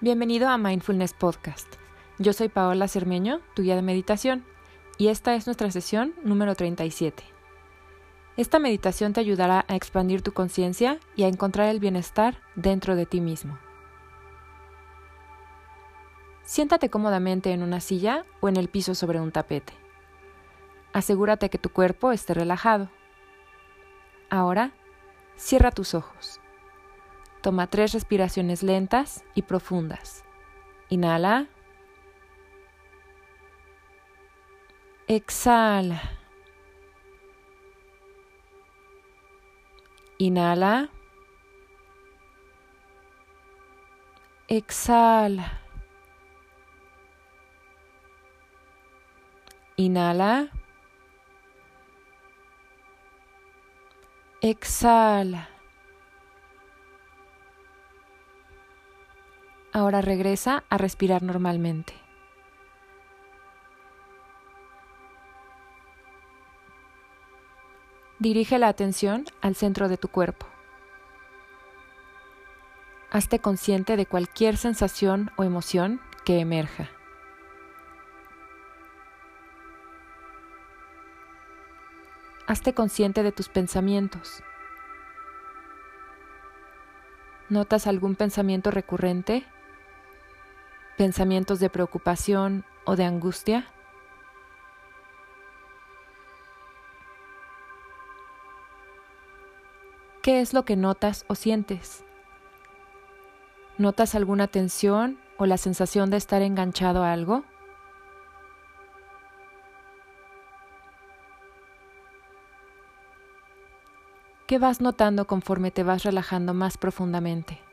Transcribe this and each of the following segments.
Bienvenido a Mindfulness Podcast. Yo soy Paola Cermeño, tu guía de meditación, y esta es nuestra sesión número 37. Esta meditación te ayudará a expandir tu conciencia y a encontrar el bienestar dentro de ti mismo. Siéntate cómodamente en una silla o en el piso sobre un tapete. Asegúrate que tu cuerpo esté relajado. Ahora, cierra tus ojos. Toma tres respiraciones lentas y profundas. Inhala. Exhala. Inhala. Exhala. Inhala. Exhala. Ahora regresa a respirar normalmente. Dirige la atención al centro de tu cuerpo. Hazte consciente de cualquier sensación o emoción que emerja. Hazte consciente de tus pensamientos. ¿Notas algún pensamiento recurrente pensamientos de preocupación o de angustia? ¿Qué es lo que notas o sientes? ¿Notas alguna tensión o la sensación de estar enganchado a algo? ¿Qué vas notando conforme te vas relajando más profundamente?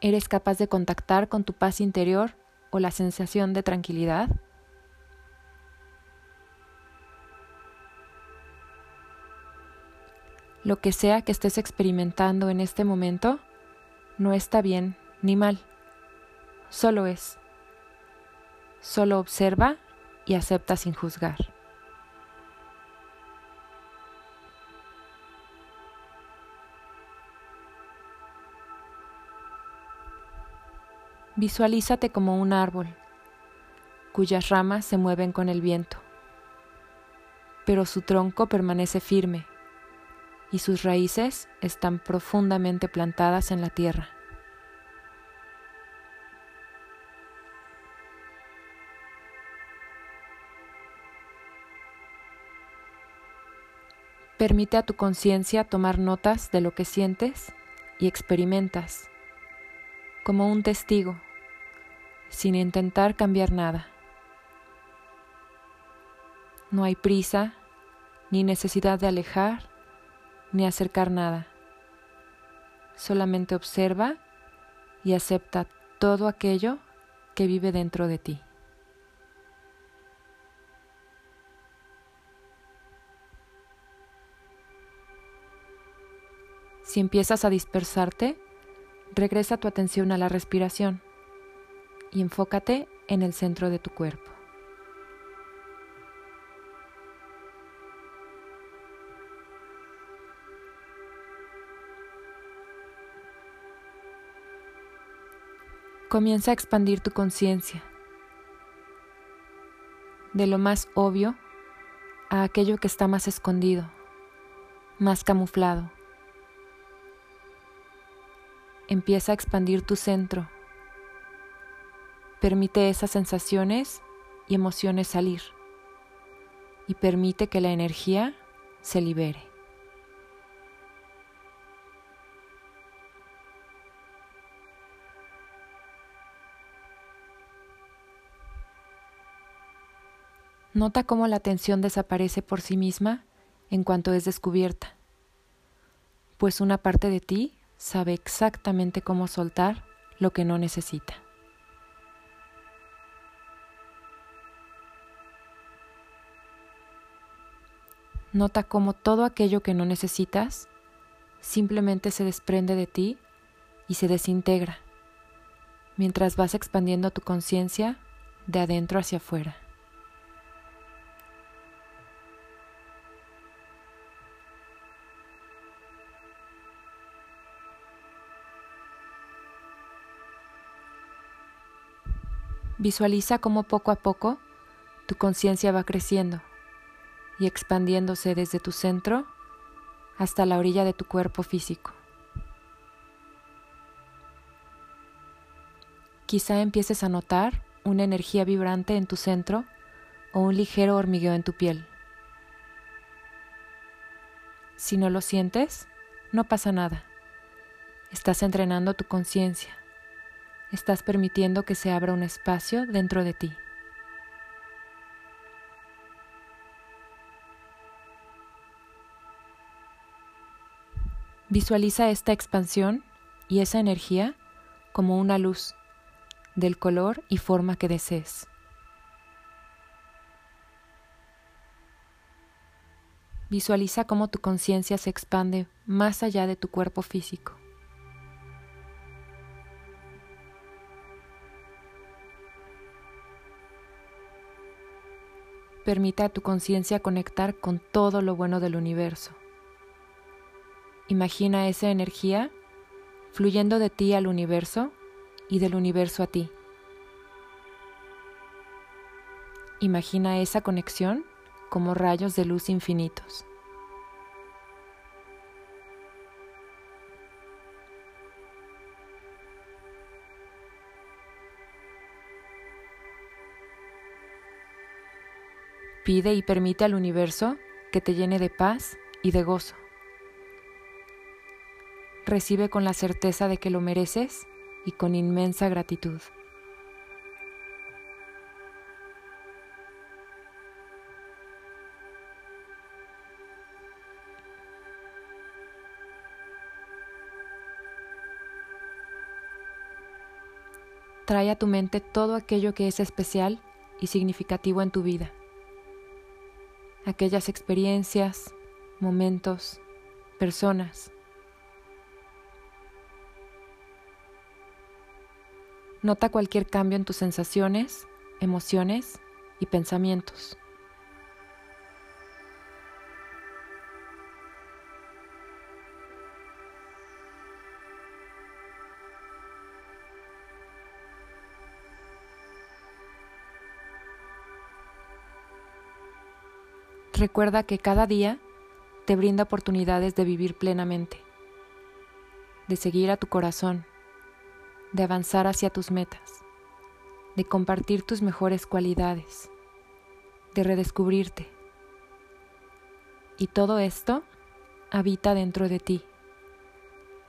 ¿Eres capaz de contactar con tu paz interior o la sensación de tranquilidad? Lo que sea que estés experimentando en este momento no está bien ni mal, solo es. Solo observa y acepta sin juzgar. Visualízate como un árbol cuyas ramas se mueven con el viento, pero su tronco permanece firme y sus raíces están profundamente plantadas en la tierra. Permite a tu conciencia tomar notas de lo que sientes y experimentas, como un testigo sin intentar cambiar nada. No hay prisa, ni necesidad de alejar, ni acercar nada. Solamente observa y acepta todo aquello que vive dentro de ti. Si empiezas a dispersarte, regresa tu atención a la respiración y enfócate en el centro de tu cuerpo. Comienza a expandir tu conciencia de lo más obvio a aquello que está más escondido, más camuflado. Empieza a expandir tu centro Permite esas sensaciones y emociones salir y permite que la energía se libere. Nota cómo la tensión desaparece por sí misma en cuanto es descubierta, pues una parte de ti sabe exactamente cómo soltar lo que no necesita. Nota cómo todo aquello que no necesitas simplemente se desprende de ti y se desintegra, mientras vas expandiendo tu conciencia de adentro hacia afuera. Visualiza cómo poco a poco tu conciencia va creciendo y expandiéndose desde tu centro hasta la orilla de tu cuerpo físico. Quizá empieces a notar una energía vibrante en tu centro o un ligero hormigueo en tu piel. Si no lo sientes, no pasa nada. Estás entrenando tu conciencia. Estás permitiendo que se abra un espacio dentro de ti. Visualiza esta expansión y esa energía como una luz del color y forma que desees. Visualiza cómo tu conciencia se expande más allá de tu cuerpo físico. Permita a tu conciencia conectar con todo lo bueno del universo. Imagina esa energía fluyendo de ti al universo y del universo a ti. Imagina esa conexión como rayos de luz infinitos. Pide y permite al universo que te llene de paz y de gozo. Recibe con la certeza de que lo mereces y con inmensa gratitud. Trae a tu mente todo aquello que es especial y significativo en tu vida. Aquellas experiencias, momentos, personas. Nota cualquier cambio en tus sensaciones, emociones y pensamientos. Recuerda que cada día te brinda oportunidades de vivir plenamente, de seguir a tu corazón, de avanzar hacia tus metas, de compartir tus mejores cualidades, de redescubrirte. Y todo esto habita dentro de ti,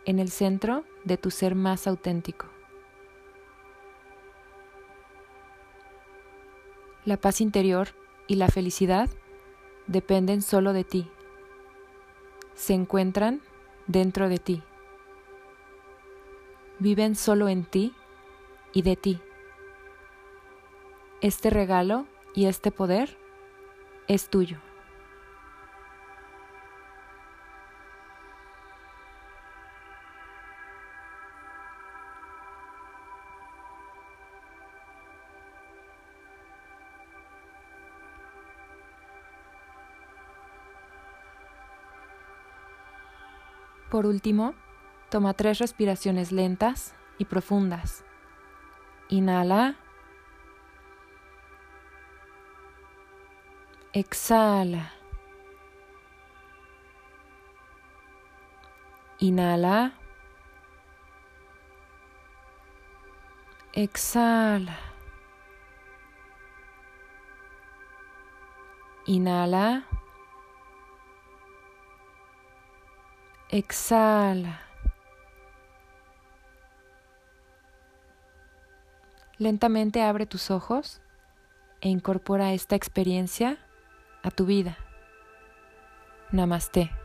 en el centro de tu ser más auténtico. La paz interior y la felicidad dependen solo de ti. Se encuentran dentro de ti. Viven solo en ti y de ti. Este regalo y este poder es tuyo. Por último, toma tres respiraciones lentas y profundas. Inhala. Exhala. Inhala. Exhala. Inhala. Exhala. Lentamente abre tus ojos e incorpora esta experiencia a tu vida. Namaste.